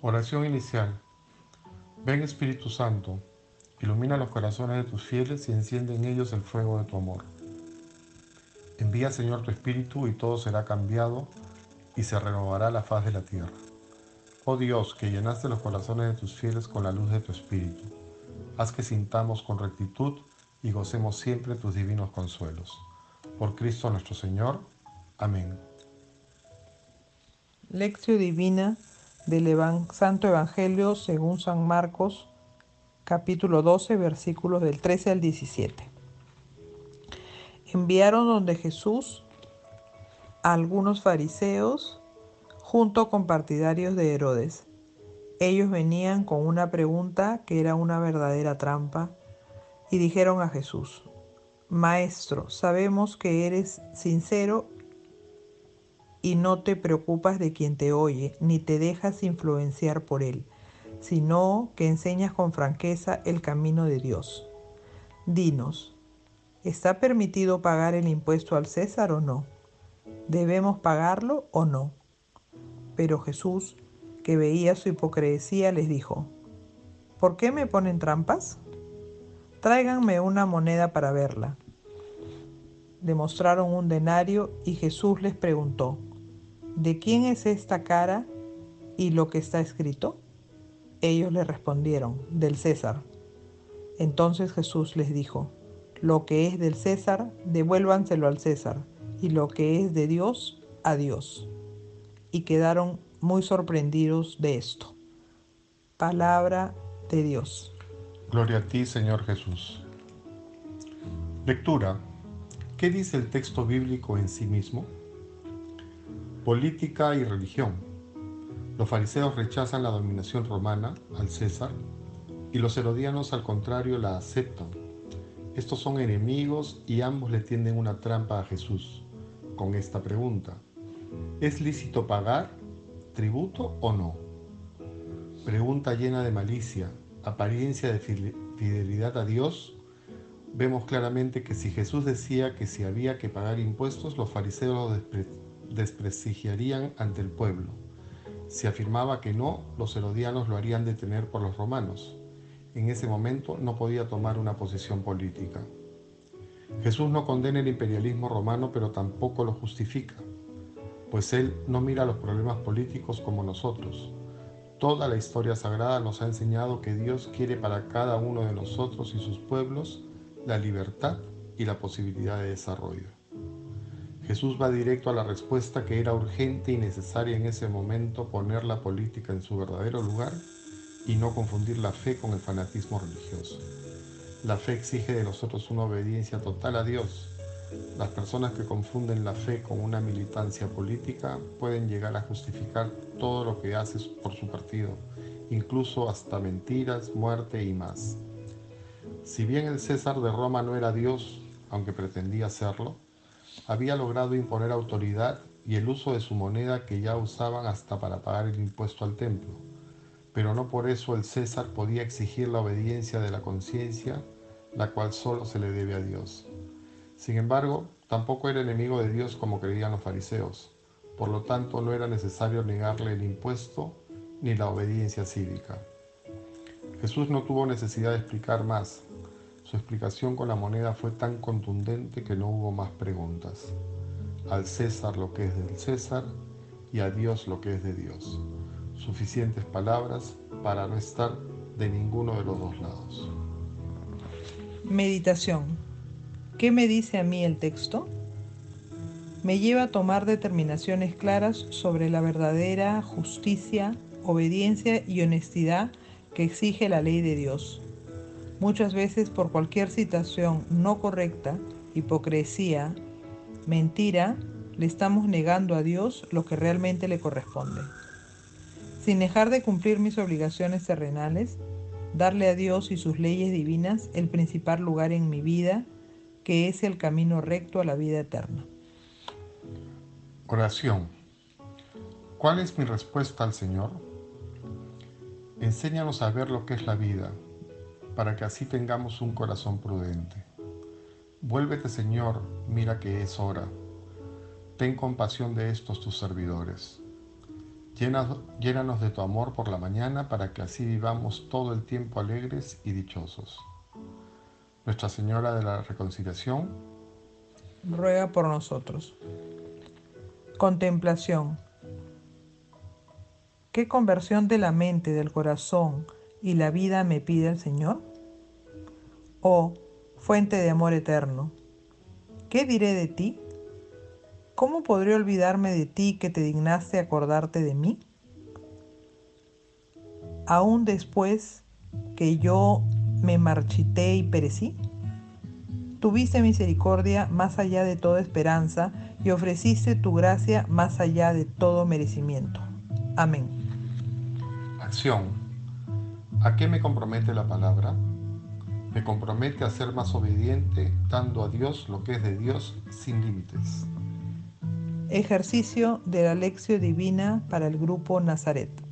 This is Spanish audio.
Oración inicial. Ven Espíritu Santo, ilumina los corazones de tus fieles y enciende en ellos el fuego de tu amor. Envía Señor tu Espíritu y todo será cambiado y se renovará la faz de la tierra. Oh Dios, que llenaste los corazones de tus fieles con la luz de tu Espíritu, haz que sintamos con rectitud y gocemos siempre tus divinos consuelos. Por Cristo nuestro Señor. Amén. Lección Divina del Santo Evangelio según San Marcos, capítulo 12, versículos del 13 al 17. Enviaron donde Jesús a algunos fariseos junto con partidarios de Herodes. Ellos venían con una pregunta que era una verdadera trampa y dijeron a Jesús, Maestro, sabemos que eres sincero y no te preocupas de quien te oye, ni te dejas influenciar por él, sino que enseñas con franqueza el camino de Dios. Dinos, ¿está permitido pagar el impuesto al César o no? ¿Debemos pagarlo o no? Pero Jesús, que veía su hipocresía, les dijo, ¿por qué me ponen trampas? Tráiganme una moneda para verla. Demostraron un denario y Jesús les preguntó, ¿de quién es esta cara y lo que está escrito? Ellos le respondieron, del César. Entonces Jesús les dijo, lo que es del César, devuélvanselo al César, y lo que es de Dios, a Dios. Y quedaron muy sorprendidos de esto. Palabra de Dios. Gloria a ti, Señor Jesús. Lectura. ¿Qué dice el texto bíblico en sí mismo? Política y religión. Los fariseos rechazan la dominación romana al César y los herodianos al contrario la aceptan. Estos son enemigos y ambos le tienden una trampa a Jesús con esta pregunta. ¿Es lícito pagar tributo o no? Pregunta llena de malicia, apariencia de fidelidad a Dios. Vemos claramente que si Jesús decía que si había que pagar impuestos, los fariseos lo desprestigiarían ante el pueblo. Si afirmaba que no, los herodianos lo harían detener por los romanos. En ese momento no podía tomar una posición política. Jesús no condena el imperialismo romano, pero tampoco lo justifica, pues Él no mira los problemas políticos como nosotros. Toda la historia sagrada nos ha enseñado que Dios quiere para cada uno de nosotros y sus pueblos la libertad y la posibilidad de desarrollo. Jesús va directo a la respuesta que era urgente y necesaria en ese momento poner la política en su verdadero lugar y no confundir la fe con el fanatismo religioso. La fe exige de nosotros una obediencia total a Dios. Las personas que confunden la fe con una militancia política pueden llegar a justificar todo lo que haces por su partido, incluso hasta mentiras, muerte y más. Si bien el César de Roma no era Dios, aunque pretendía serlo, había logrado imponer autoridad y el uso de su moneda que ya usaban hasta para pagar el impuesto al templo. Pero no por eso el César podía exigir la obediencia de la conciencia, la cual solo se le debe a Dios. Sin embargo, tampoco era enemigo de Dios como creían los fariseos. Por lo tanto, no era necesario negarle el impuesto ni la obediencia cívica. Jesús no tuvo necesidad de explicar más, su explicación con la moneda fue tan contundente que no hubo más preguntas. Al César lo que es del César y a Dios lo que es de Dios. Suficientes palabras para no estar de ninguno de los dos lados. Meditación. ¿Qué me dice a mí el texto? Me lleva a tomar determinaciones claras sobre la verdadera justicia, obediencia y honestidad que exige la ley de Dios Muchas veces por cualquier situación no correcta, hipocresía, mentira, le estamos negando a Dios lo que realmente le corresponde. Sin dejar de cumplir mis obligaciones terrenales, darle a Dios y sus leyes divinas el principal lugar en mi vida, que es el camino recto a la vida eterna. Oración. ¿Cuál es mi respuesta al Señor? Enséñanos a ver lo que es la vida para que así tengamos un corazón prudente. Vuélvete, Señor, mira que es hora. Ten compasión de estos tus servidores. Llénanos de tu amor por la mañana para que así vivamos todo el tiempo alegres y dichosos. Nuestra Señora de la Reconciliación, ruega por nosotros. Contemplación. ¿Qué conversión de la mente, del corazón y la vida me pide el Señor? Oh, fuente de amor eterno, ¿qué diré de ti? ¿Cómo podré olvidarme de ti que te dignaste acordarte de mí? Aún después que yo me marchité y perecí, tuviste misericordia más allá de toda esperanza y ofreciste tu gracia más allá de todo merecimiento. Amén. Acción. ¿A qué me compromete la palabra? Me compromete a ser más obediente, dando a Dios lo que es de Dios sin límites. Ejercicio de la lección divina para el grupo Nazaret.